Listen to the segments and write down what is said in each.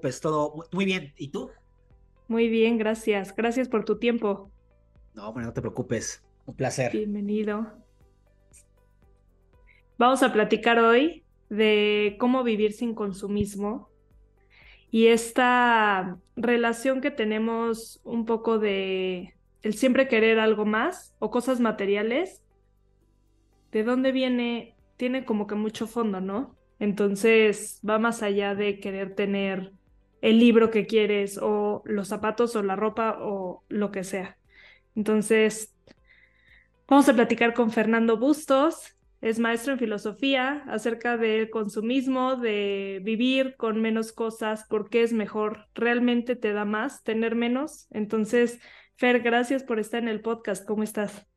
preocupes, todo muy bien. ¿Y tú? Muy bien, gracias. Gracias por tu tiempo. No, bueno, no te preocupes. Un placer. Bienvenido. Vamos a platicar hoy de cómo vivir sin consumismo y esta relación que tenemos un poco de el siempre querer algo más o cosas materiales, ¿de dónde viene? Tiene como que mucho fondo, ¿no? Entonces va más allá de querer tener el libro que quieres o los zapatos o la ropa o lo que sea. Entonces, vamos a platicar con Fernando Bustos. Es maestro en filosofía acerca del consumismo, de vivir con menos cosas, porque es mejor, realmente te da más tener menos. Entonces, Fer, gracias por estar en el podcast. ¿Cómo estás?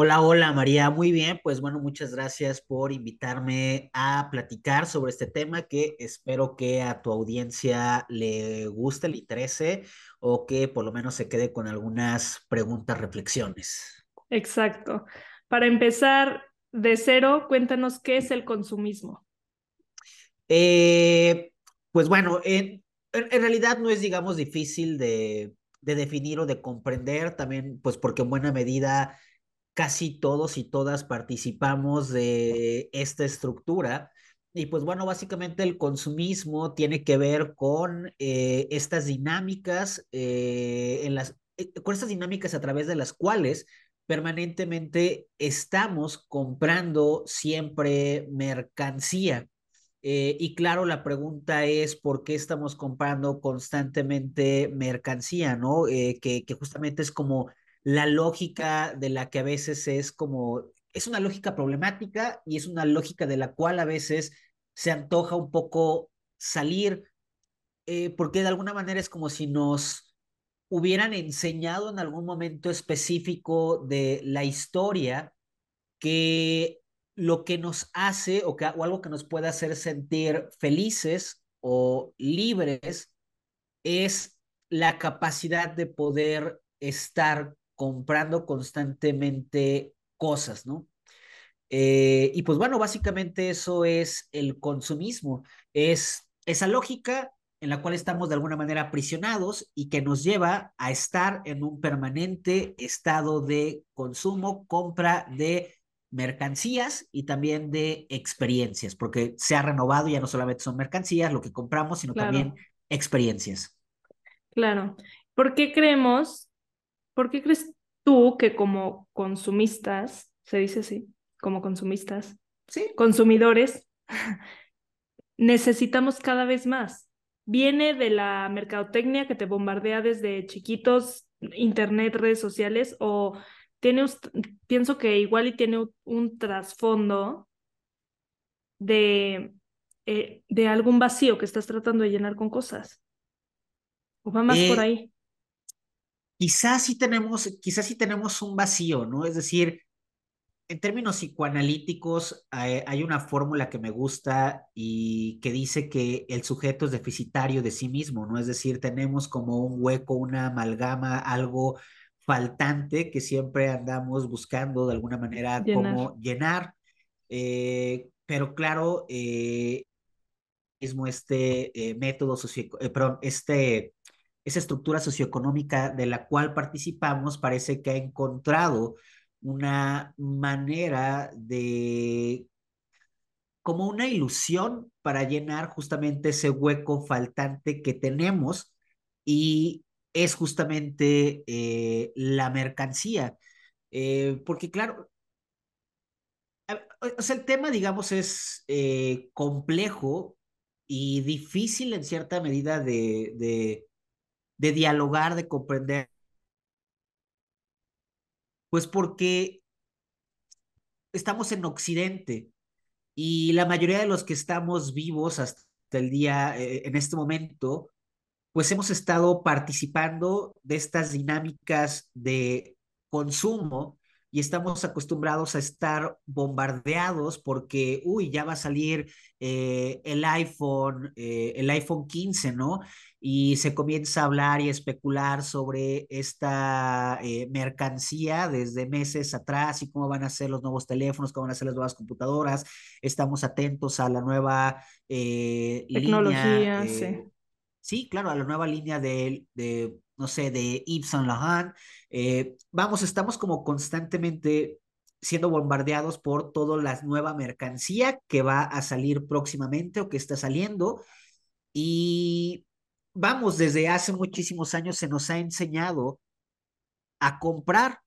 Hola, hola María, muy bien, pues bueno, muchas gracias por invitarme a platicar sobre este tema que espero que a tu audiencia le guste, le interese o que por lo menos se quede con algunas preguntas, reflexiones. Exacto. Para empezar de cero, cuéntanos qué es el consumismo. Eh, pues bueno, en, en, realidad no es, digamos, difícil de, de definir o de comprender, también pues porque en buena medida casi todos y todas participamos de esta estructura. Y pues bueno, básicamente el consumismo tiene que ver con eh, estas dinámicas, eh, en las, eh, con estas dinámicas a través de las cuales permanentemente estamos comprando siempre mercancía. y claro, la pregunta es por qué estamos comprando constantemente mercancía, ¿no? que, que justamente es como la lógica de la que a veces es como, es una lógica problemática y es una lógica de la cual a veces se antoja un poco salir, eh, porque de alguna manera es como si nos hubieran enseñado en algún momento específico de la historia que lo que nos hace o, que, o algo que nos puede hacer sentir felices o libres es la capacidad de poder estar comprando constantemente cosas, ¿no? Eh, y pues bueno, básicamente eso es el consumismo, es esa lógica en la cual estamos de alguna manera aprisionados y que nos lleva a estar en un permanente estado de consumo, compra de mercancías y también de experiencias, porque se ha renovado, ya no solamente son mercancías lo que compramos, sino también experiencias. Claro. ¿Por qué creemos ¿Por qué crees tú que como consumistas, se dice así, como consumistas, ¿Sí? consumidores, necesitamos cada vez más? ¿Viene de la mercadotecnia que te bombardea desde chiquitos, internet, redes sociales, o tiene, pienso que igual y tiene un, trasfondo de, eh, de algún vacío que estás tratando de llenar con cosas? ¿O va más por eh, ahí? Quizás sí tenemos, quizás sí tenemos un vacío, ¿no? Es decir, en términos psicoanalíticos, hay, hay una fórmula que me gusta y que dice que el sujeto es deficitario de sí mismo, ¿no? Es decir, tenemos como un hueco, una amalgama, algo faltante que siempre andamos buscando de alguna manera cómo llenar. Eh, pero claro, eh, mismo este eh, método socio, eh, perdón, este esa estructura socioeconómica de la cual participamos parece que ha encontrado una manera de como una ilusión para llenar justamente ese hueco faltante que tenemos y es justamente eh, la mercancía. Eh, porque claro, el tema, digamos, es eh, complejo y difícil en cierta medida de, de dialogar, de comprender. Pues porque estamos en Occidente y la mayoría de los que estamos vivos hasta el día, eh, en este momento, pues hemos estado participando de estas dinámicas de consumo y estamos acostumbrados a estar bombardeados porque, uy, ya va a salir eh, el iPhone, eh, el iPhone 15, ¿no? Y se comienza a hablar y especular sobre esta eh, mercancía desde meses atrás y cómo van a ser los nuevos teléfonos, cómo van a ser las nuevas computadoras. Estamos atentos a la nueva tecnología, sí sí, claro, a la nueva línea de, de no sé, de Yves Saint Laurent. Eh, vamos, estamos como constantemente siendo bombardeados por toda la nueva mercancía que va a salir próximamente o que está saliendo. Y vamos, desde hace muchísimos años se nos ha enseñado a comprar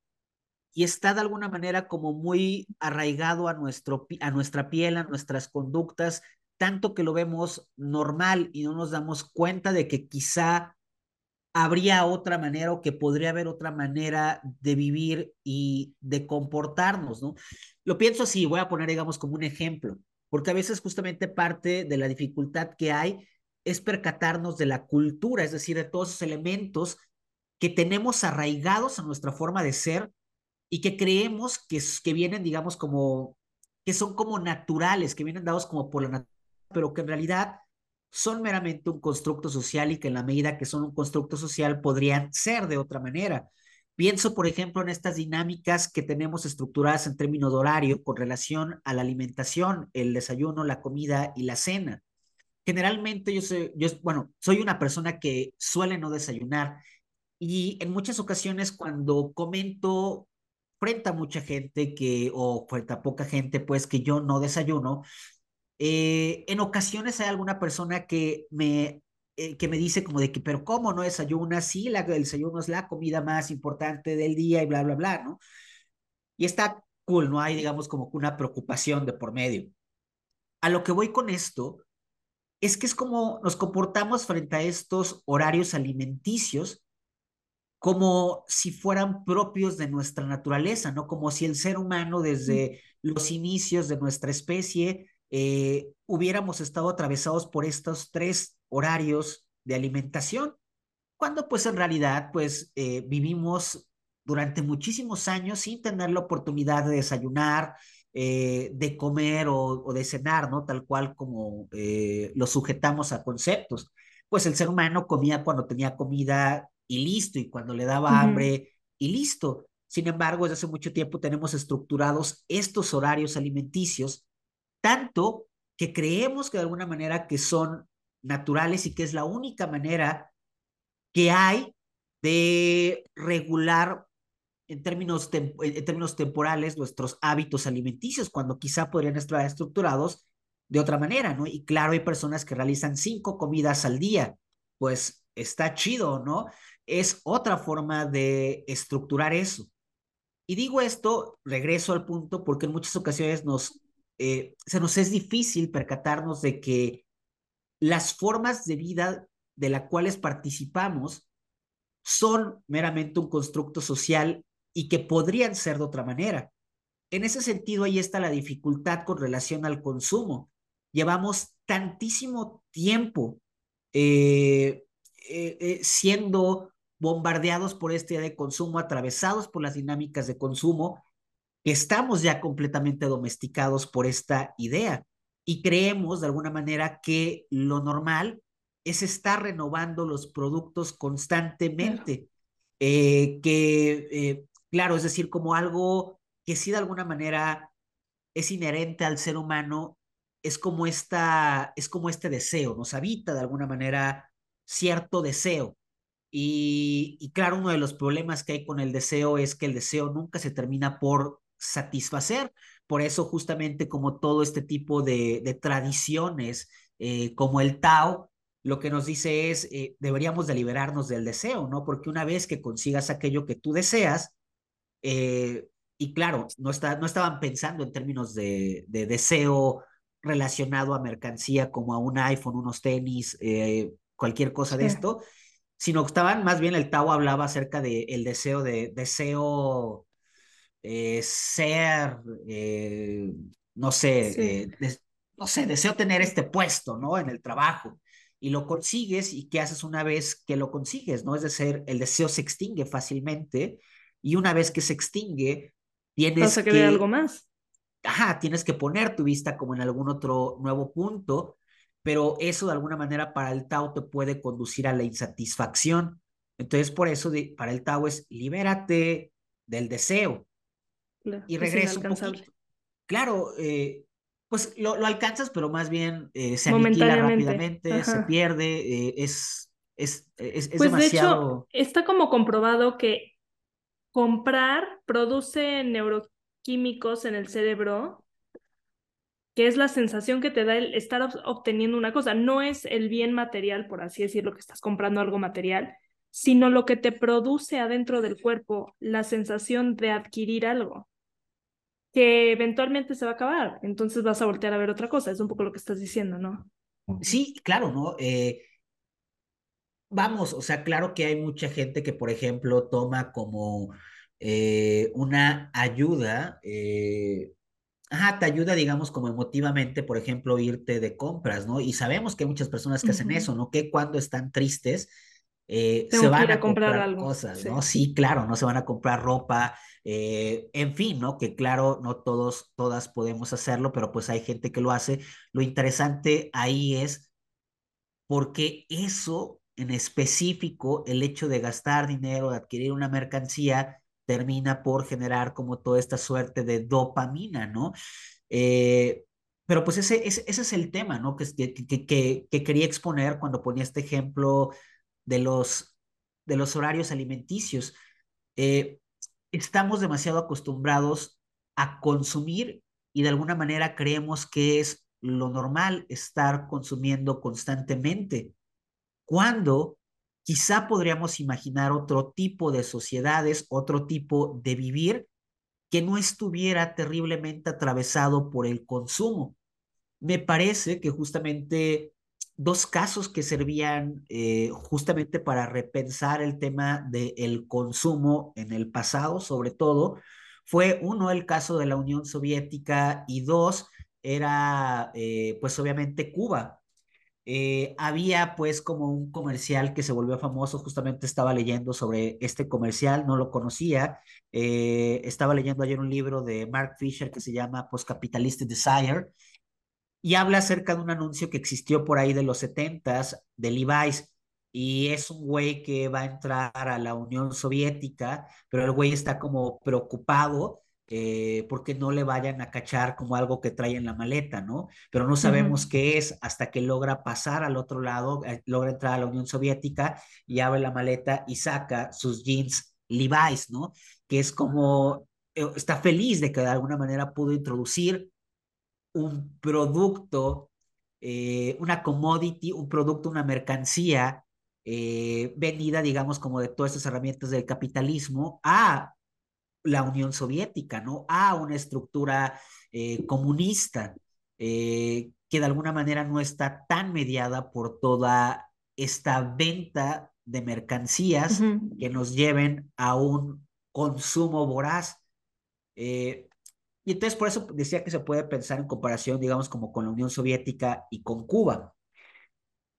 y está de alguna manera como muy arraigado a, nuestro, a nuestra piel, a nuestras conductas, tanto que lo vemos normal y no nos damos cuenta de que quizá habría otra manera o que podría haber otra manera de vivir y de comportarnos, ¿no? Lo pienso así, voy a poner, digamos, como un ejemplo, porque a veces justamente parte de la dificultad que hay es percatarnos de la cultura, es decir, de todos esos elementos que tenemos arraigados a nuestra forma de ser y que creemos que, que vienen, digamos, como, que son como naturales, que vienen dados como por la naturaleza, pero que en realidad son meramente un constructo social y que en la medida que son un constructo social podrían ser de otra manera. Pienso, por ejemplo, en estas dinámicas que tenemos estructuradas en términos de horario con relación a la alimentación, el desayuno, la comida y la cena. Generalmente yo soy, bueno, soy una persona que suele no desayunar y en muchas ocasiones cuando comento frente a mucha gente que, o frente a poca gente, pues que yo no desayuno, eh, en ocasiones hay alguna persona que me, eh, que me dice como de que, pero ¿cómo no desayunas? Sí, la, el desayuno es la comida más importante del día y bla, bla, bla, ¿no? Y está cool, no hay, digamos, como una preocupación de por medio. A lo que voy con esto es que es como nos comportamos frente a estos horarios alimenticios como si fueran propios de nuestra naturaleza, ¿no? Como si el ser humano desde los inicios de nuestra especie eh, hubiéramos estado atravesados por estos tres horarios de alimentación, cuando pues en realidad pues eh, vivimos durante muchísimos años sin tener la oportunidad de desayunar, eh, de comer o, o, de cenar, ¿no? Tal cual como eh, lo sujetamos a conceptos. Pues el ser humano comía cuando tenía comida y listo, y cuando le daba uh -huh. hambre y listo. Sin embargo, desde hace mucho tiempo tenemos estructurados estos horarios alimenticios, tanto que creemos que de alguna manera que son naturales y que es la única manera que hay de regular en términos, en términos temporales nuestros hábitos alimenticios, cuando quizá podrían estar estructurados de otra manera, ¿no? Y claro, hay personas que realizan cinco comidas al día, pues está chido, ¿no? Es otra forma de estructurar eso. Y digo esto, regreso al punto, porque en muchas ocasiones nos, eh, se nos es difícil percatarnos de que las formas de vida de las cuales participamos son meramente un constructo social y que podrían ser de otra manera. En ese sentido, ahí está la dificultad con relación al consumo. Llevamos tantísimo tiempo eh, eh, siendo bombardeados por este idea de consumo, atravesados por las dinámicas de consumo, estamos ya completamente domesticados por esta idea y creemos de alguna manera que lo normal es estar renovando los productos constantemente, claro. eh, que eh, claro, es decir, como algo que sí de alguna manera es inherente al ser humano, es como esta, es como este deseo, nos habita de alguna manera cierto deseo. Y, y claro, uno de los problemas que hay con el deseo es que el deseo nunca se termina por satisfacer. Por eso justamente como todo este tipo de, de tradiciones, eh, como el Tao, lo que nos dice es, eh, deberíamos de liberarnos del deseo, ¿no? Porque una vez que consigas aquello que tú deseas, eh, y claro, no, está, no estaban pensando en términos de, de, deseo relacionado a mercancía como a un iPhone, unos tenis, eh, cualquier cosa sí. de esto, sino que estaban, más bien el Tao hablaba acerca del de deseo de deseo eh, ser, eh, no sé, sí. eh, no sé, deseo tener este puesto, ¿no? En el trabajo. Y lo consigues y ¿qué haces una vez que lo consigues? ¿No? Es decir, el deseo se extingue fácilmente y una vez que se extingue, tienes que algo más. Ajá, tienes que poner tu vista como en algún otro nuevo punto, pero eso de alguna manera para el Tao te puede conducir a la insatisfacción. Entonces, por eso de, para el Tao es libérate del deseo. Claro, y regreso un poquito. Claro, eh, pues lo, lo, alcanzas, pero más bien eh, se aniquila rápidamente, Ajá. se pierde, eh, es Es, es, es Pues de demasiado... hecho, está como comprobado que comprar produce neuroquímicos en el cerebro, que es la sensación que te da el estar ob- obteniendo una cosa. No es el bien material, por así decirlo, que estás comprando algo material, sino lo que te produce adentro del cuerpo, la sensación de adquirir algo, que eventualmente se va a acabar. Entonces vas a voltear a ver otra cosa. Es un poco lo que estás diciendo, ¿no? Sí, claro, ¿no? Eh, Vamos, o sea, claro que hay mucha gente que, por ejemplo, toma como eh, una ayuda, eh, ajá, te ayuda, digamos, como emotivamente, por ejemplo, irte de compras, ¿no? Y sabemos que hay muchas personas que hacen eso, ¿no? Que cuando están tristes, eh, se van a a comprar comprar algo. cosas, ¿no? Sí. Sí, claro, no se van a comprar ropa, eh, en fin, ¿no? Que claro, no todos, todas podemos hacerlo, pero pues hay gente que lo hace. Lo interesante ahí es porque eso en específico, el hecho de gastar dinero, de adquirir una mercancía, termina por generar como toda esta suerte de dopamina, ¿no? Eh, pero pues ese, ese, ese, es el tema, ¿no? Que, que, que, que, quería exponer cuando ponía este ejemplo de los, de los horarios alimenticios. Eh, estamos demasiado acostumbrados a consumir y de alguna manera creemos que es lo normal estar consumiendo constantemente, cuando quizá podríamos imaginar otro tipo de sociedades, otro tipo de vivir que no estuviera terriblemente atravesado por el consumo. Me parece que justamente dos casos que servían eh, justamente para repensar el tema del consumo en el pasado, sobre todo, fue uno el caso de la Unión Soviética y dos era eh, pues obviamente Cuba. Eh, había pues como un comercial que se volvió famoso, justamente estaba leyendo sobre este comercial, no lo conocía, estaba leyendo ayer un libro de Mark Fisher que se llama Postcapitalist Desire y habla acerca de un anuncio que existió por ahí de los setentas de Levi's y es un güey que va a entrar a la Unión Soviética, pero el güey está como preocupado eh, porque no le vayan a cachar como algo que trae en la maleta, ¿no? Pero no sabemos uh -huh. qué es hasta que logra pasar al otro lado, eh, logra entrar a la Unión Soviética y abre la maleta y saca sus jeans Levi's, ¿no? Que es como, eh, está feliz de que de alguna manera pudo introducir un producto, eh, una commodity, un producto, una mercancía eh, vendida, digamos, como de todas estas herramientas del capitalismo a la Unión Soviética, ¿no? A una estructura eh, comunista que de alguna manera no está tan mediada por toda esta venta de mercancías uh -huh. que nos lleven a un consumo voraz. Eh, y entonces por eso decía que se puede pensar en comparación, digamos, como con la Unión Soviética y con Cuba.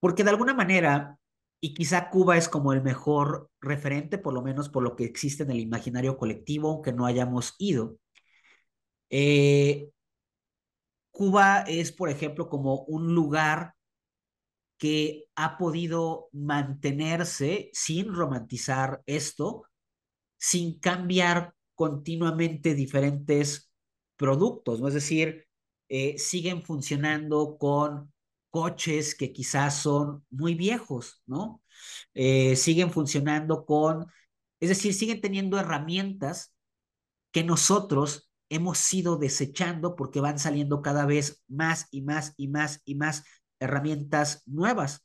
Porque de alguna manera, y quizá Cuba es como el mejor referente, por lo menos por lo que existe en el imaginario colectivo, aunque no hayamos ido. Eh, Cuba es, por ejemplo, como un lugar que ha podido mantenerse sin romantizar esto, sin cambiar continuamente diferentes productos, ¿no? Es decir, eh, siguen funcionando con coches que quizás son muy viejos, ¿no? Eh, siguen funcionando con, es decir, siguen teniendo herramientas que nosotros hemos ido desechando porque van saliendo cada vez más y más y más y más herramientas nuevas.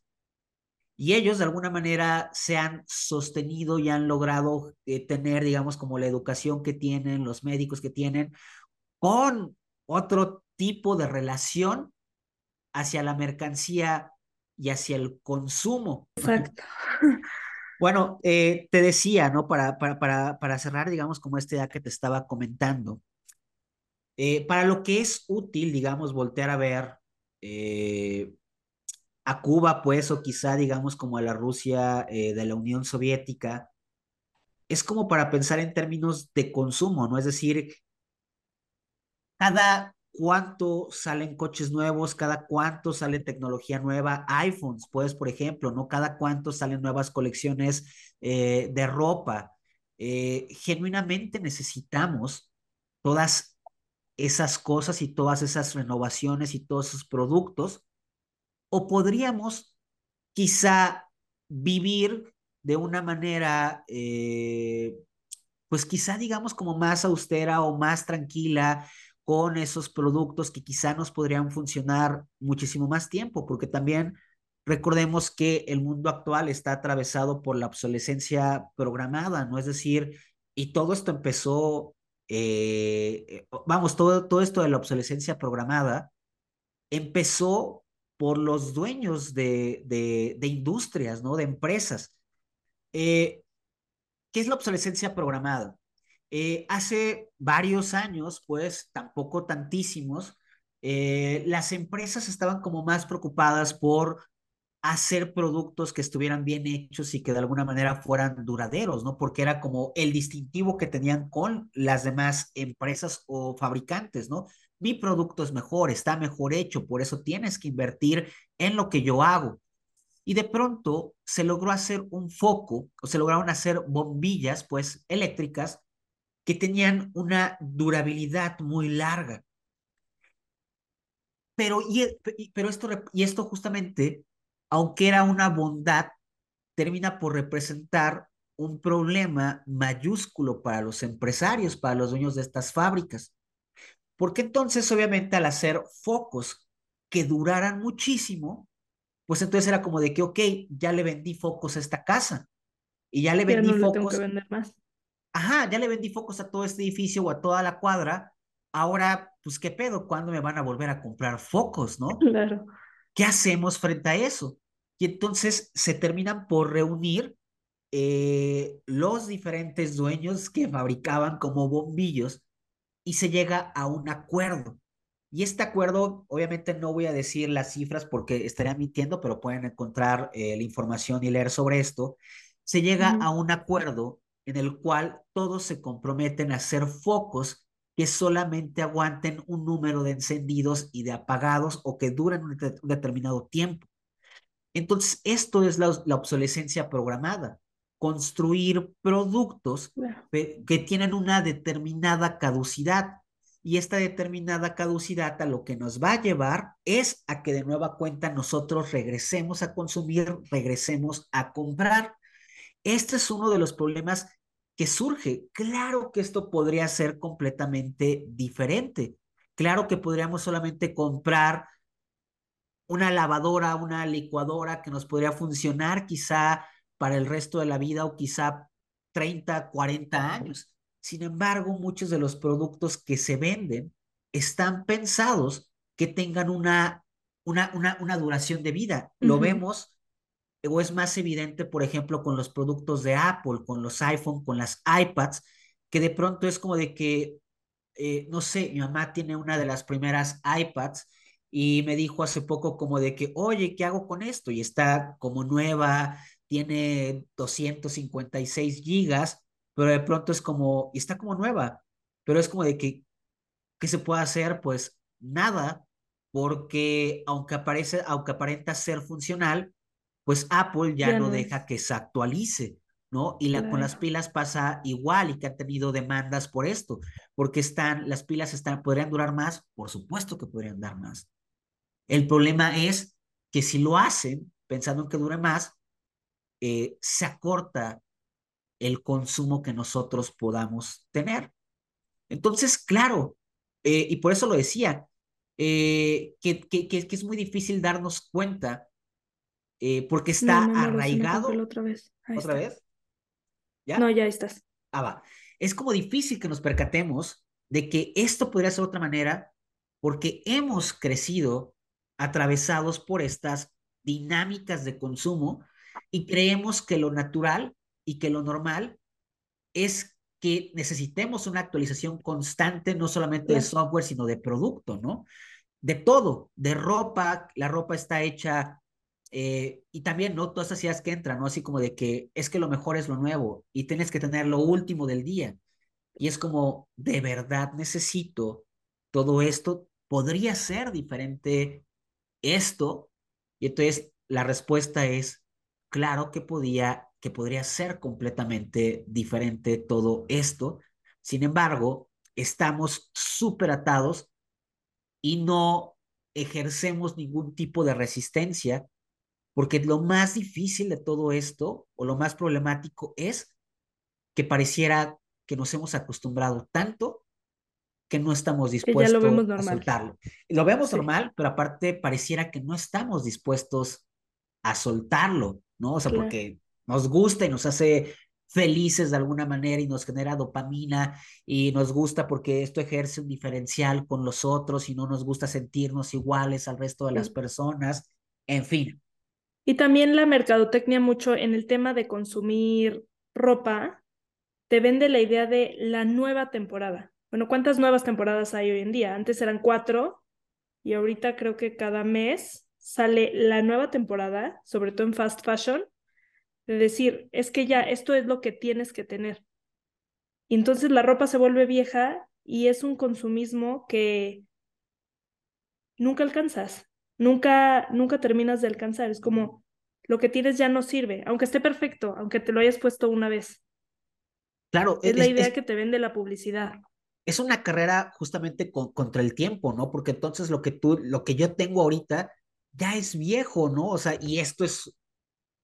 Y ellos de alguna manera se han sostenido y han logrado eh, tener, digamos, como la educación que tienen, los médicos que tienen, con otro tipo de relación hacia la mercancía y hacia el consumo. Exacto. Bueno, eh, te decía, ¿no? Para, para, para, para cerrar, digamos, como este día que te estaba comentando, eh, para lo que es útil, digamos, voltear a ver eh, a Cuba, pues, o quizá, digamos, como a la Rusia de la Unión Soviética, es como para pensar en términos de consumo, ¿no? Es decir, cada cuánto salen coches nuevos, cada cuánto sale tecnología nueva, iPhones, pues, por ejemplo, ¿no? Cada cuánto salen nuevas colecciones eh, de ropa. Eh, genuinamente necesitamos todas esas cosas y todas esas renovaciones y todos esos productos, o podríamos quizá vivir de una manera, eh, pues quizá digamos como más austera o más tranquila con esos productos que quizá nos podrían funcionar muchísimo más tiempo, porque también recordemos que el mundo actual está atravesado por la obsolescencia programada, ¿no? Es decir, y todo esto empezó, eh, vamos, todo, todo esto de la obsolescencia programada empezó por los dueños de, de, de industrias, ¿no? De empresas. Eh, ¿Qué es la obsolescencia programada? Eh, hace varios años, pues tampoco tantísimos, eh, las empresas estaban como más preocupadas por hacer productos que estuvieran bien hechos y que de alguna manera fueran duraderos, ¿no? Porque era como el distintivo que tenían con las demás empresas o fabricantes, ¿no? Mi producto es mejor, está mejor hecho, por eso tienes que invertir en lo que yo hago. Y de pronto se logró hacer un foco, o se lograron hacer bombillas, pues, eléctricas que tenían una durabilidad muy larga. Pero, y, pero esto, y esto justamente aunque era una bondad, termina por representar un problema mayúsculo para los empresarios, para los dueños de estas fábricas. Porque entonces, obviamente, al hacer focos que duraran muchísimo, pues entonces era como de que, ok, ya le vendí focos a esta casa y ya le vendí focos. Tengo que vender más. Ajá, ya le vendí focos a todo este edificio o a toda la cuadra. Ahora, pues, ¿qué pedo? ¿Cuándo me van a volver a comprar focos, no? Claro. ¿Qué hacemos frente a eso? Y entonces se terminan por reunir eh, los diferentes dueños que fabricaban como bombillos y se llega a un acuerdo. Y este acuerdo, obviamente no voy a decir las cifras porque estaría mintiendo, pero pueden encontrar eh, la información y leer sobre esto. Se llega a un acuerdo en el cual todos se comprometen a hacer focos que solamente aguanten un número de encendidos y de apagados o que duren un, determinado tiempo. Entonces, esto es la, obsolescencia programada, construir productos que tienen una determinada caducidad. Y esta determinada caducidad a lo que nos va a llevar es a que de nueva cuenta nosotros regresemos a consumir, regresemos a comprar. Este es uno de los problemas que surge. Claro que esto podría ser completamente diferente. Claro que podríamos solamente comprar una lavadora, una licuadora que nos podría funcionar quizá para el resto de la vida o quizá 30, 40 años. Sin embargo, muchos de los productos que se venden están pensados que tengan una, una, una, una duración de vida. Lo vemos o es más evidente, por ejemplo, con los productos de Apple, con los iPhone, con las iPads, que de pronto es como de que, eh, no sé, mi mamá tiene una de las primeras iPads y me dijo hace poco como de que, oye, ¿qué hago con esto? Y está como nueva, tiene 256 gigas, pero de pronto es como, y está como nueva, pero es como de que, ¿qué se puede hacer? Pues nada, porque aunque, aparece, aunque aparenta ser funcional, pues Apple ya, no, deja que se actualice, ¿no? Y la, con las pilas pasa igual y que han tenido demandas por esto, porque están, las pilas están, podrían durar más, por supuesto que podrían dar más. El problema es que si lo hacen pensando en que dure más, eh, se acorta el consumo que nosotros podamos tener. Entonces, claro, eh, y por eso lo decía, eh, que, que, que, es muy difícil darnos cuenta eh, porque está arraigado. otra vez. ¿Otra vez? ¿Ya? No, ya estás. Ah, va. Es como difícil que nos percatemos de que esto podría ser otra manera porque hemos crecido atravesados por estas dinámicas de consumo y creemos que lo natural y que lo normal es que necesitemos una actualización constante, no solamente de software, sino de producto, ¿no? De todo, de ropa, la ropa está hecha eh, y también, ¿no? Todas esas ideas que entran, ¿no? Así como de que es que lo mejor es lo nuevo y tienes que tener lo último del día. Y es como, de verdad necesito todo esto. ¿Podría ser diferente esto? Y entonces la respuesta es, claro que podía, que podría ser completamente diferente todo esto. Sin embargo, estamos súper atados y no ejercemos ningún tipo de resistencia porque lo más difícil de todo esto, o lo más problemático, es que pareciera que nos hemos acostumbrado tanto que no estamos dispuestos a soltarlo. Lo vemos normal, pero aparte pareciera que no estamos dispuestos a soltarlo, ¿no? O sea, porque nos gusta y nos hace felices de alguna manera y nos genera dopamina y nos gusta porque esto ejerce un diferencial con los otros y no nos gusta sentirnos iguales al resto de las personas, en fin. Y también la mercadotecnia mucho en el tema de consumir ropa, te vende la idea de la nueva temporada. Bueno, ¿cuántas nuevas temporadas hay hoy en día? Antes eran cuatro y ahorita creo que cada mes sale la nueva temporada, sobre todo en fast fashion, de decir, es que ya esto es lo que tienes que tener. Y entonces la ropa se vuelve vieja y es un consumismo que nunca alcanzas, nunca, nunca terminas de alcanzar. Es como lo que tienes ya no sirve, aunque esté perfecto, aunque te lo hayas puesto una vez. Claro, es, la idea que te vende la publicidad. Es una carrera justamente contra el tiempo, ¿no? Porque entonces lo que tú, lo que yo tengo ahorita ya es viejo, ¿no? O sea, y esto es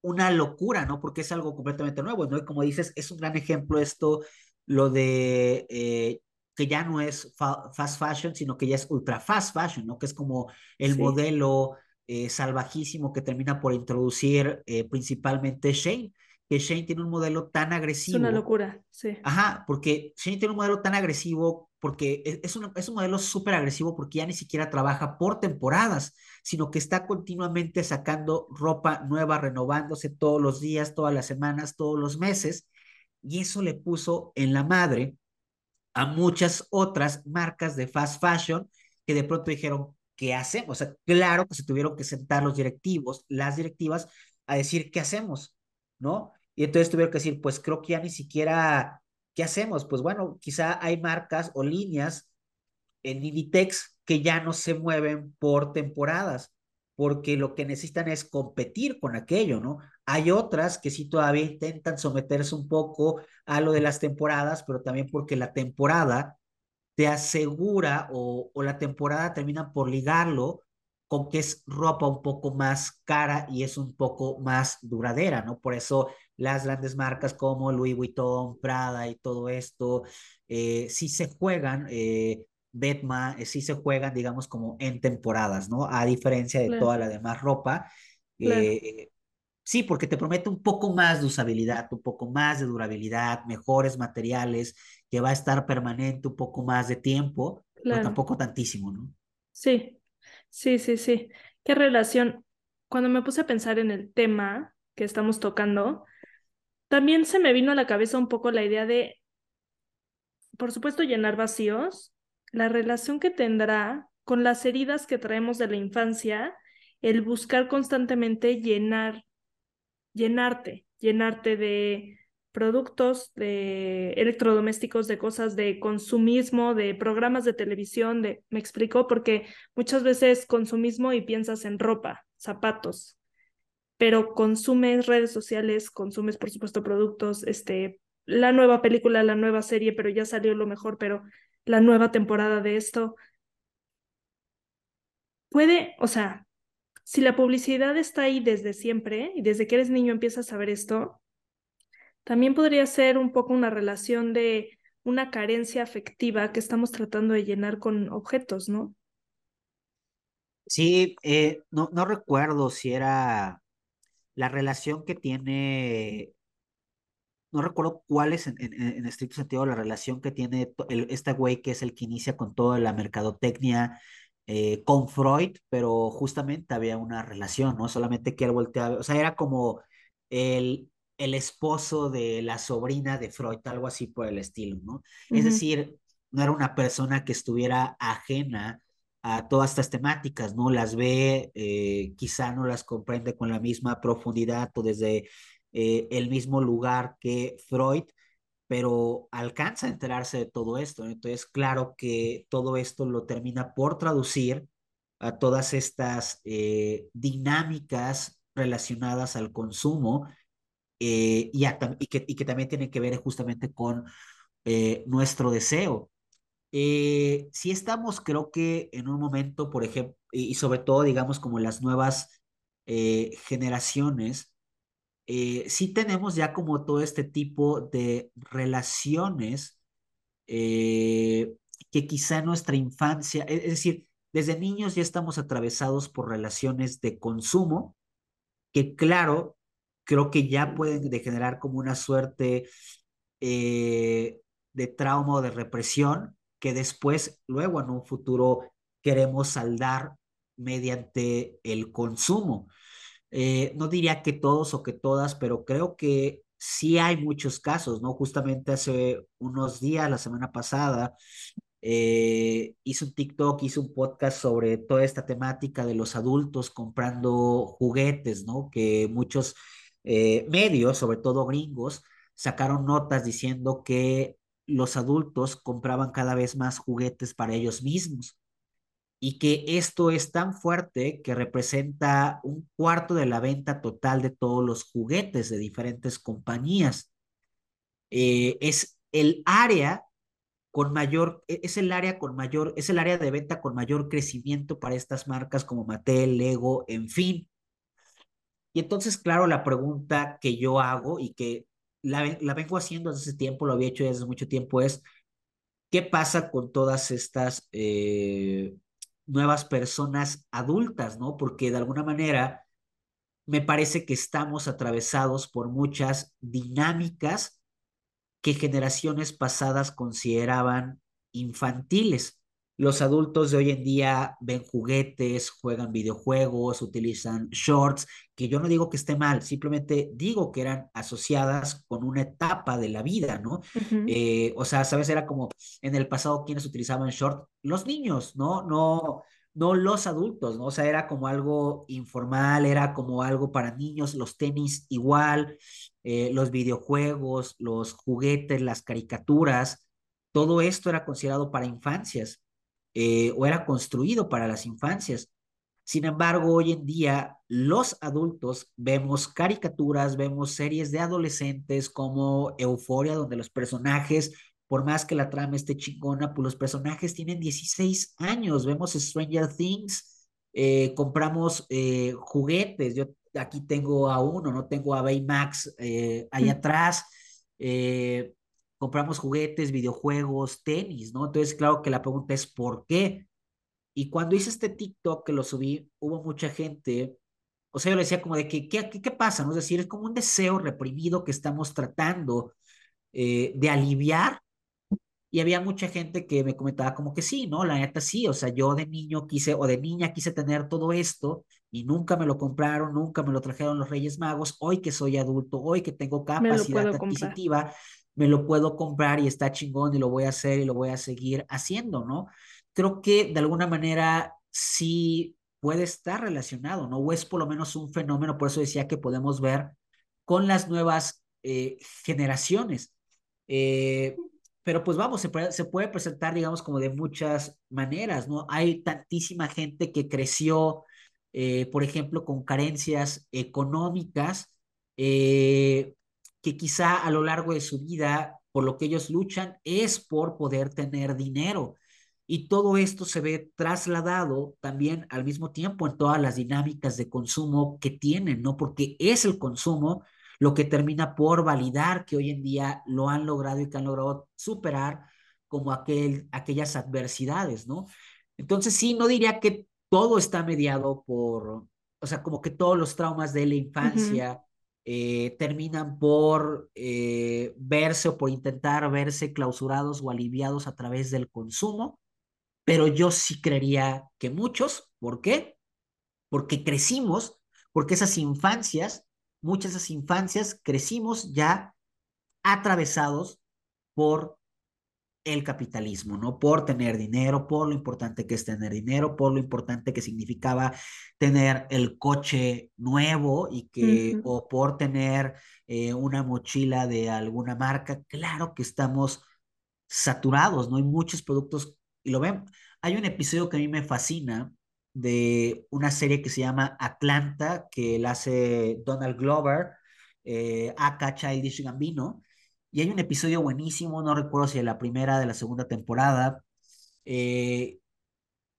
una locura, ¿no? Porque es algo completamente nuevo, ¿no? Y como dices, es un gran ejemplo esto, lo de eh, que ya no es fast fashion, sino que ya es ultra fast fashion, ¿no? Que es como el modelo eh, salvajísimo que termina por introducir eh, principalmente Shane, que Shane tiene un modelo tan agresivo. Es una locura, sí. Ajá, porque Shane tiene un modelo tan agresivo porque e, es, un, es un modelo súper agresivo porque ya ni siquiera trabaja por temporadas, sino que está continuamente sacando ropa nueva, renovándose todos los días, todas las semanas, todos los meses, y eso le puso en la madre a muchas otras marcas de fast fashion que de pronto dijeron, ¿qué hacemos? O sea, claro que se tuvieron que sentar los directivos, las directivas, a decir, ¿qué hacemos? ¿No? Y entonces tuvieron que decir, pues creo que ya ni siquiera ¿Qué hacemos? Pues bueno, quizá hay marcas o líneas en Inditex que ya no se mueven por temporadas, porque lo que necesitan es competir con aquello, ¿no? Hay otras que sí todavía intentan someterse un poco a lo de las temporadas, pero también porque la temporada te asegura o, o la temporada termina por ligarlo con que es ropa un poco más cara y es un poco más duradera, ¿no? Por eso las grandes marcas como Louis Vuitton, Prada y todo esto, eh, sí se juegan, eh, Betma, eh, sí se juegan, digamos, como en temporadas, ¿no? A diferencia de toda la demás ropa. Eh, sí, porque te promete un poco más de usabilidad, un poco más de durabilidad, mejores materiales, que va a estar permanente un poco más de tiempo, pero tampoco tantísimo, ¿no? Sí, sí, sí, sí. ¿Qué relación? Cuando me puse a pensar en el tema que estamos tocando, también se me vino a la cabeza un poco la idea de, por supuesto, llenar vacíos, la relación que tendrá con las heridas que traemos de la infancia, el buscar constantemente llenar, llenarte, llenarte de productos, de electrodomésticos, de cosas de consumismo, de programas de televisión, me explico, porque muchas veces consumismo y piensas en ropa, zapatos, pero consumes redes sociales, consumes por supuesto productos, este, la nueva película, la nueva serie, pero ya salió lo mejor, pero la nueva temporada de esto. Puede, o sea, si la publicidad está ahí desde siempre y desde que eres niño empiezas a ver esto, también podría ser un poco una relación de una carencia afectiva que estamos tratando de llenar con objetos, ¿no? Sí, eh, no, recuerdo si era la relación que tiene, no recuerdo cuál es en, en, estricto sentido la relación que tiene el, este güey que es el que inicia con toda la mercadotecnia eh, con Freud, pero justamente había una relación, ¿no? Solamente que él volteaba, o sea, era como el, el esposo de la sobrina de Freud, algo así por el estilo, ¿no? Es decir, no era una persona que estuviera ajena a todas estas temáticas, ¿no? Las ve, eh, quizá no las comprende con la misma profundidad o desde eh, el mismo lugar que Freud, pero alcanza a enterarse de todo esto. Entonces, claro que todo esto lo termina por traducir a todas estas eh, dinámicas relacionadas al consumo y, y, que, también tienen que ver justamente con nuestro deseo eh, si estamos, creo que en un momento, por ejemplo, y sobre todo, digamos, como las nuevas eh, generaciones, eh, sí tenemos ya como todo este tipo de relaciones eh, que quizá en nuestra infancia, es decir, desde niños ya estamos atravesados por relaciones de consumo que claro, creo que ya pueden degenerar como una suerte eh, de trauma o de represión que después, luego en un futuro, queremos saldar mediante el consumo. Eh, no diría que todos o que todas, pero creo que sí hay muchos casos, ¿no? Justamente hace unos días, la semana pasada, eh, hice un TikTok, hice un podcast sobre toda esta temática de los adultos comprando juguetes, ¿no? Que muchos eh, medios, sobre todo gringos, sacaron notas diciendo que los adultos compraban cada vez más juguetes para ellos mismos y que esto es tan fuerte que representa un cuarto de la venta total de todos los juguetes de diferentes compañías. Eh, es el área con mayor, e, es el área con mayor, es el área de venta con mayor crecimiento para estas marcas como Mattel, Lego, en fin. Y entonces, claro, la pregunta que yo hago y que la, la vengo haciendo desde ese tiempo, lo había hecho desde mucho tiempo, es, ¿qué pasa con todas estas eh, nuevas personas adultas, ¿no? Porque de alguna manera me parece que estamos atravesados por muchas dinámicas que generaciones pasadas consideraban infantiles. Los adultos de hoy en día ven juguetes, juegan videojuegos, utilizan shorts, que yo no digo que esté mal, simplemente digo que eran asociadas con una etapa de la vida, ¿no? eh, o sea, sabes, era como en el pasado quienes utilizaban shorts, los niños, ¿no? No, no los adultos, ¿no? O sea, era como algo informal, era como algo para niños, los tenis igual, eh, los videojuegos, los juguetes, las caricaturas, todo esto era considerado para infancias eh, o era construido para las infancias. Sin embargo, hoy en día los adultos vemos caricaturas, vemos series de adolescentes como Euforia, donde los personajes por más que la trama esté chingona, pues los personajes tienen 16 años. Vemos Stranger Things, eh, compramos eh, juguetes. Yo aquí tengo a uno, no tengo a Baymax eh, ahí atrás. Eh, compramos juguetes, videojuegos, tenis, ¿no? Entonces, claro que la pregunta es ¿por qué? Y cuando hice este TikTok que lo subí, hubo mucha gente, o sea, yo le decía como de que, ¿qué, qué, qué pasa? ¿no? Es decir, es como un deseo reprimido que estamos tratando de aliviar y había mucha gente que me comentaba como que sí, ¿no? La neta sí, o sea, yo de niño quise o de niña quise tener todo esto y nunca me lo compraron, nunca me lo trajeron los Reyes Magos. Hoy que soy adulto, hoy que tengo capacidad adquisitiva, me lo puedo comprar y está chingón y lo voy a hacer y lo voy a seguir haciendo, ¿no? Creo que de alguna manera sí puede estar relacionado, ¿no? O es por lo menos un fenómeno, por eso decía que podemos ver con las nuevas eh, generaciones. Eh, pero pues vamos, se puede, se puede presentar, digamos, como de muchas maneras, ¿no? Hay tantísima gente que creció, eh, por ejemplo, con carencias económicas, eh, que quizá a lo largo de su vida, por lo que ellos luchan, es por poder tener dinero. Y todo esto se ve trasladado también al mismo tiempo en todas las dinámicas de consumo que tienen, ¿no? Porque es el consumo lo que termina por validar que hoy en día lo han logrado y que han logrado superar como aquel, aquellas adversidades, ¿no? Entonces sí, no diría que todo está mediado por, o sea, como que todos los traumas de la infancia eh, terminan por eh, verse o por intentar verse clausurados o aliviados a través del consumo, pero yo sí creería que muchos, ¿por qué? Porque crecimos, porque esas infancias muchas de esas infancias crecimos ya atravesados por el capitalismo, ¿no? Por tener dinero, por lo importante que es tener dinero, por lo importante que significaba tener el coche nuevo y que, o por tener eh, una mochila de alguna marca. Claro que estamos saturados, ¿no? Hay muchos productos, y lo ven. Hay un episodio que a mí me fascina, de una serie que se llama Atlanta, que la hace Donald Glover, eh, aka Childish Gambino, y hay un episodio buenísimo, no recuerdo si de la primera, de la segunda temporada, eh,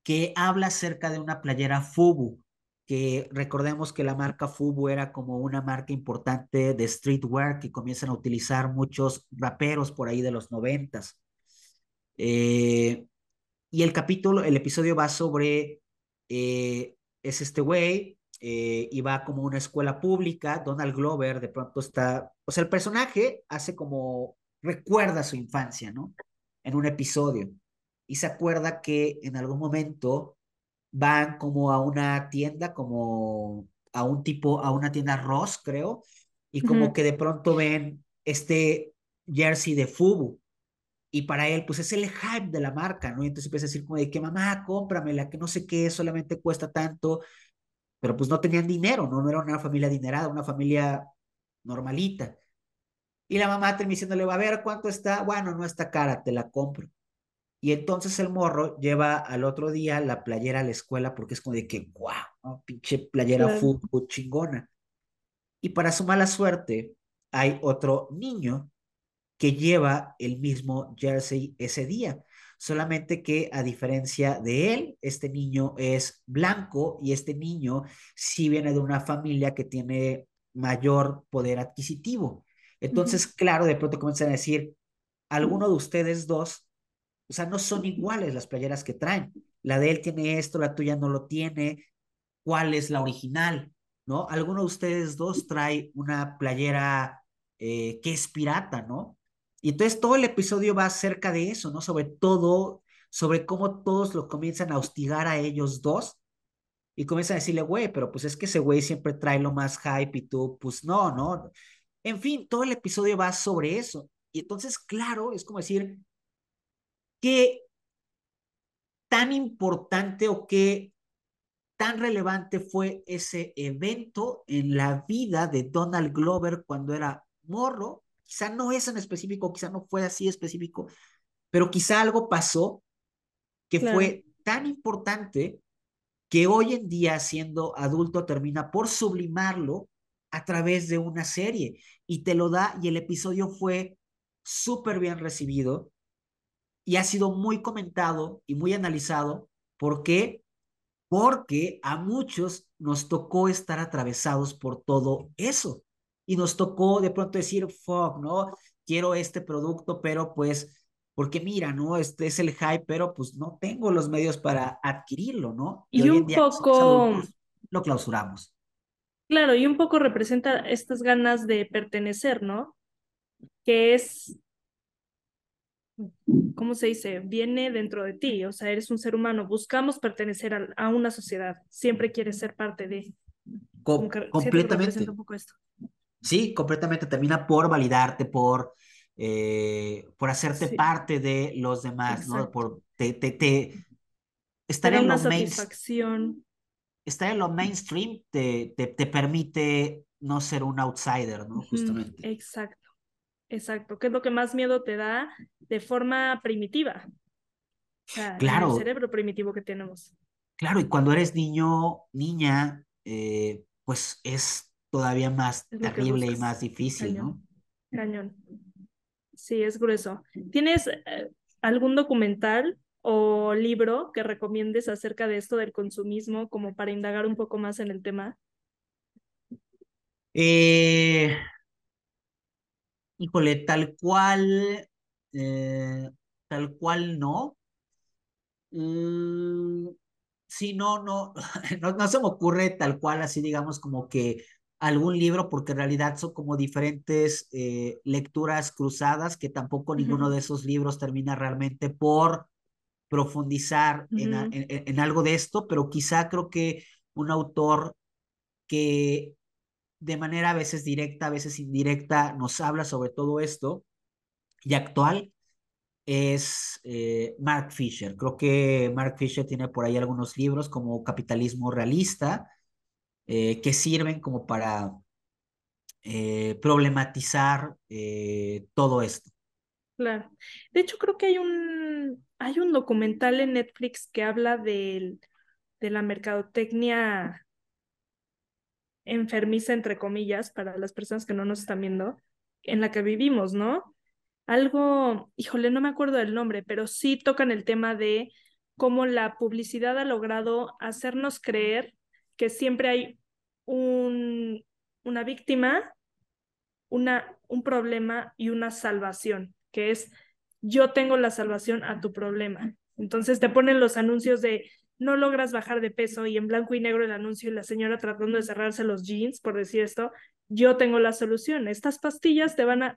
que habla acerca de una playera Fubu. que recordemos que la marca Fubu era como una marca importante de streetwear que comienzan a utilizar muchos raperos por ahí de los noventas. Eh, y el capítulo, el episodio va sobre, eh, es este güey, eh, y va como una escuela pública, Donald Glover de pronto está, o sea, el personaje hace como, recuerda su infancia, ¿no? En un episodio. Y se acuerda que en algún momento van como a una tienda, como a un tipo, a una tienda Ross, creo, y como que de pronto ven este jersey de Fubu. Y para él, pues es el hype de la marca, ¿no? Y entonces empieza a decir como de que mamá, cómpramela, que no sé qué, solamente cuesta tanto. Pero pues no tenían dinero, ¿no? No era una familia adinerada, una familia normalita. Y la mamá termina diciéndole, a ver cuánto está. Bueno, no está cara, te la compro. Y entonces el morro lleva al otro día la playera a la escuela porque es como de que, guau, ¿no? pinche playera fútbol chingona. Y para su mala suerte, hay otro niño que lleva el mismo jersey ese día. Solamente que a diferencia de él, este niño es blanco y este niño sí viene de una familia que tiene mayor poder adquisitivo. Entonces, claro, de pronto comienzan a decir, alguno de ustedes dos o sea, no son iguales las playeras que traen. La de él tiene esto, la tuya no lo tiene. ¿Cuál es la original? ¿No? Alguno de ustedes dos trae una playera eh, que es pirata, ¿no? Y entonces todo el episodio va acerca de eso, ¿no? Sobre todo, sobre cómo todos lo comienzan a hostigar a ellos dos y comienzan a decirle, güey, pero pues es que ese güey siempre trae lo más hype y tú, pues no, ¿no? En fin, todo el episodio va sobre eso. Y entonces, claro, es como decir, ¿Qué tan importante o qué tan relevante fue ese evento en la vida de Donald Glover cuando era morro? Quizá no es en específico, quizá no fue así específico, pero quizá algo pasó que fue tan importante que hoy en día siendo adulto termina por sublimarlo a través de una serie y te lo da y el episodio fue súper bien recibido y ha sido muy comentado y muy analizado. ¿Por qué? Porque a muchos nos tocó estar atravesados por todo eso y nos tocó de pronto decir, fuck, ¿no? Quiero este producto, pero pues, porque mira, ¿no? Este es el hype, pero pues no tengo los medios para adquirirlo, ¿no? Y, un poco... lo clausuramos. Claro, y un poco representa estas ganas de pertenecer, ¿no? Que es ¿cómo se dice? Viene dentro de ti, o sea, eres un ser humano, buscamos pertenecer a, una sociedad, siempre quieres ser parte de... completamente. Un poco esto. Sí, completamente, termina por validarte, por, eh, por hacerte parte de los demás, ¿no? Por te, te, te estar en lo satisfacción. estar en lo mainstream te, te, te permite no ser un outsider, ¿no? Justamente. Exacto. Exacto, ¿qué es lo que más miedo te da de forma primitiva? claro. El cerebro primitivo que tenemos. Claro, y cuando eres niño, niña, eh, pues es todavía más terrible y más difícil, ¿no? Cañón. Sí, es grueso. ¿Tienes eh, algún documental o libro que recomiendes acerca de esto del consumismo como para indagar un poco más en el tema? Eh, Híjole, tal cual, eh, tal cual no. Mm, sí, no, no, no, no se me ocurre tal cual, así digamos como que algún libro, porque en realidad son como diferentes eh, lecturas cruzadas, que tampoco ninguno de esos libros termina realmente por profundizar en, en, en, algo de esto, pero quizá creo que un autor que de manera a veces directa, a veces indirecta, nos habla sobre todo esto y actual es eh, Mark Fisher. Creo que Mark Fisher tiene por ahí algunos libros como Capitalismo Realista eh, que sirven como para eh, problematizar todo esto. Claro. De hecho, creo que hay un, hay un documental en Netflix que habla de la mercadotecnia enfermiza, entre comillas, para las personas que no nos están viendo, en la que vivimos, ¿no? Algo, híjole, no me acuerdo del nombre, pero sí tocan el tema de cómo la publicidad ha logrado hacernos creer que siempre hay un, una víctima, una, un problema y una salvación, que es yo tengo la salvación a tu problema. Entonces te ponen los anuncios de no logras bajar de peso y en blanco y negro el anuncio y la señora tratando de cerrarse los jeans, por decir esto, yo tengo la solución. Estas pastillas te van a,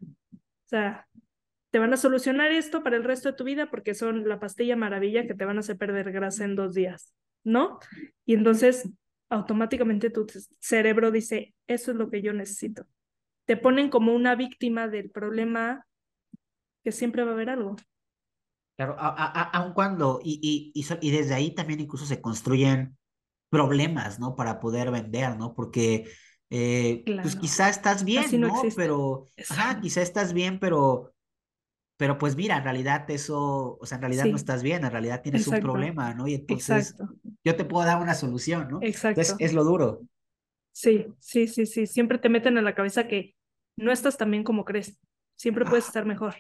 te van a solucionar esto para el resto de tu vida porque son la pastilla maravilla que te van a hacer perder grasa en dos días, ¿no? Y entonces automáticamente tu cerebro dice, eso es lo que yo necesito. Te ponen como una víctima del problema que siempre va a haber algo. Claro, aun cuando, y, y, y, desde ahí también incluso se construyen problemas, ¿no? Para poder vender, ¿no? Porque, eh, pues quizá estás bien, ¿no? Pero, ajá, quizá estás bien, pero, pero pues mira, en realidad eso, o sea, en realidad no estás bien, en realidad tienes un problema, ¿no? Y entonces yo te puedo dar una solución, ¿no? Exacto. Entonces es lo duro. Sí, sí, sí, sí, siempre te meten en la cabeza que no estás tan bien como crees, siempre puedes ah. estar mejor.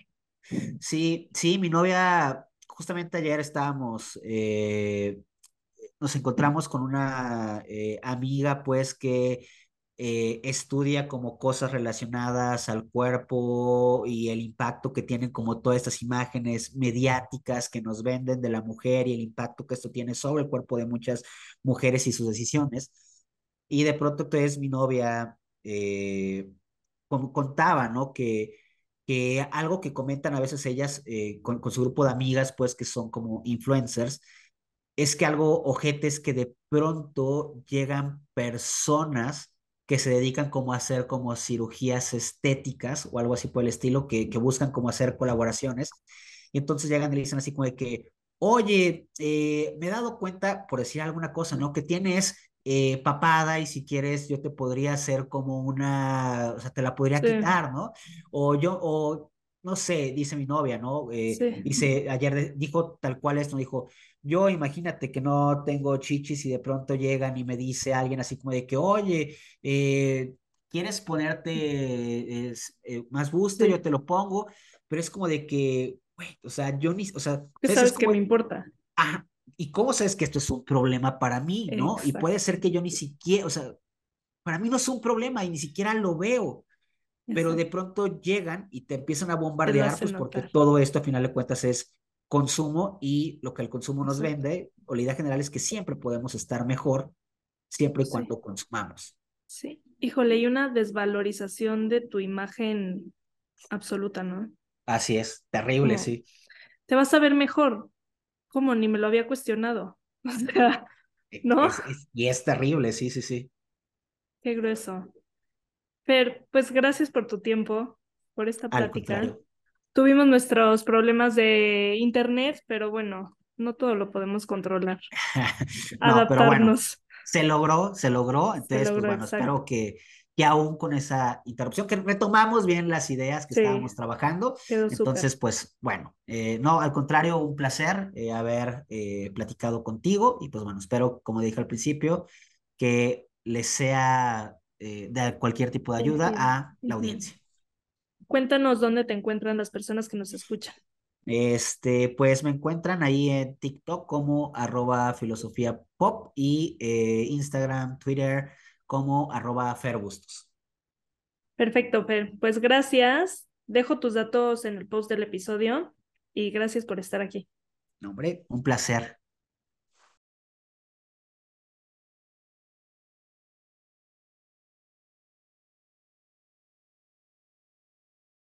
Sí, sí, mi novia, justamente ayer estábamos, eh, nos encontramos con una eh, amiga, pues, que eh, estudia como cosas relacionadas al cuerpo y el impacto que tienen como todas estas imágenes mediáticas que nos venden de la mujer y el impacto que esto tiene sobre el cuerpo de muchas mujeres y sus decisiones. Y de pronto, entonces, mi novia contaba, ¿no? Que que algo que comentan a veces ellas eh, con, su grupo de amigas, pues que son como influencers, es que algo ojete es que de pronto llegan personas que se dedican como a hacer como cirugías estéticas o algo así por el estilo, que, que buscan como hacer colaboraciones. Y entonces llegan y le dicen así como de que, oye, eh, me he dado cuenta, por decir alguna cosa, ¿no? Que tienes eh, papada y si quieres yo te podría hacer como una, o sea, te la podría quitar, ¿no? O yo, o no sé, dice mi novia, ¿no? Eh, dice, ayer dijo tal cual esto, dijo, yo imagínate que no tengo chichis y de pronto llegan y me dice alguien así como de que, oye, eh, ¿quieres ponerte más busto? Yo te lo pongo, pero es como de que, güey, o sea, yo ni, o sea, ¿qué sabes que me importa? Ah, ¿y cómo sabes que esto es un problema para mí, no? Y puede ser que yo ni siquiera, o sea, para mí no es un problema y ni siquiera lo veo, pero de pronto llegan y te empiezan a bombardear, pues porque todo esto a final de cuentas es consumo y lo que el consumo nos vende, o la idea general es que siempre podemos estar mejor siempre y cuando consumamos. Sí, híjole, y una desvalorización de tu imagen absoluta, ¿no? Así es, terrible, sí. Te vas a ver mejor, como ni me lo había cuestionado. O sea, e, ¿no? y es terrible, sí, sí, sí. Qué grueso. Pero, pues gracias por tu tiempo, por esta plática. Tuvimos nuestros problemas de internet, pero bueno, no todo lo podemos controlar. Adaptarnos. se logró, se logró. Entonces, pues bueno, espero que que aún con esa interrupción, que retomamos bien las ideas que estábamos trabajando. Entonces, pues bueno, eh, no, al contrario, un placer eh, haber eh, platicado contigo y pues bueno, espero, como dije al principio, que les sea de cualquier tipo de ayuda a la audiencia. Cuéntanos dónde te encuentran las personas que nos escuchan. Este, pues me encuentran ahí en TikTok como arroba filosofía pop y Instagram, Twitter, como arroba ferbustos. Perfecto, Fer. Pues gracias. Dejo tus datos en el post del episodio y gracias por estar aquí. hombre, un placer.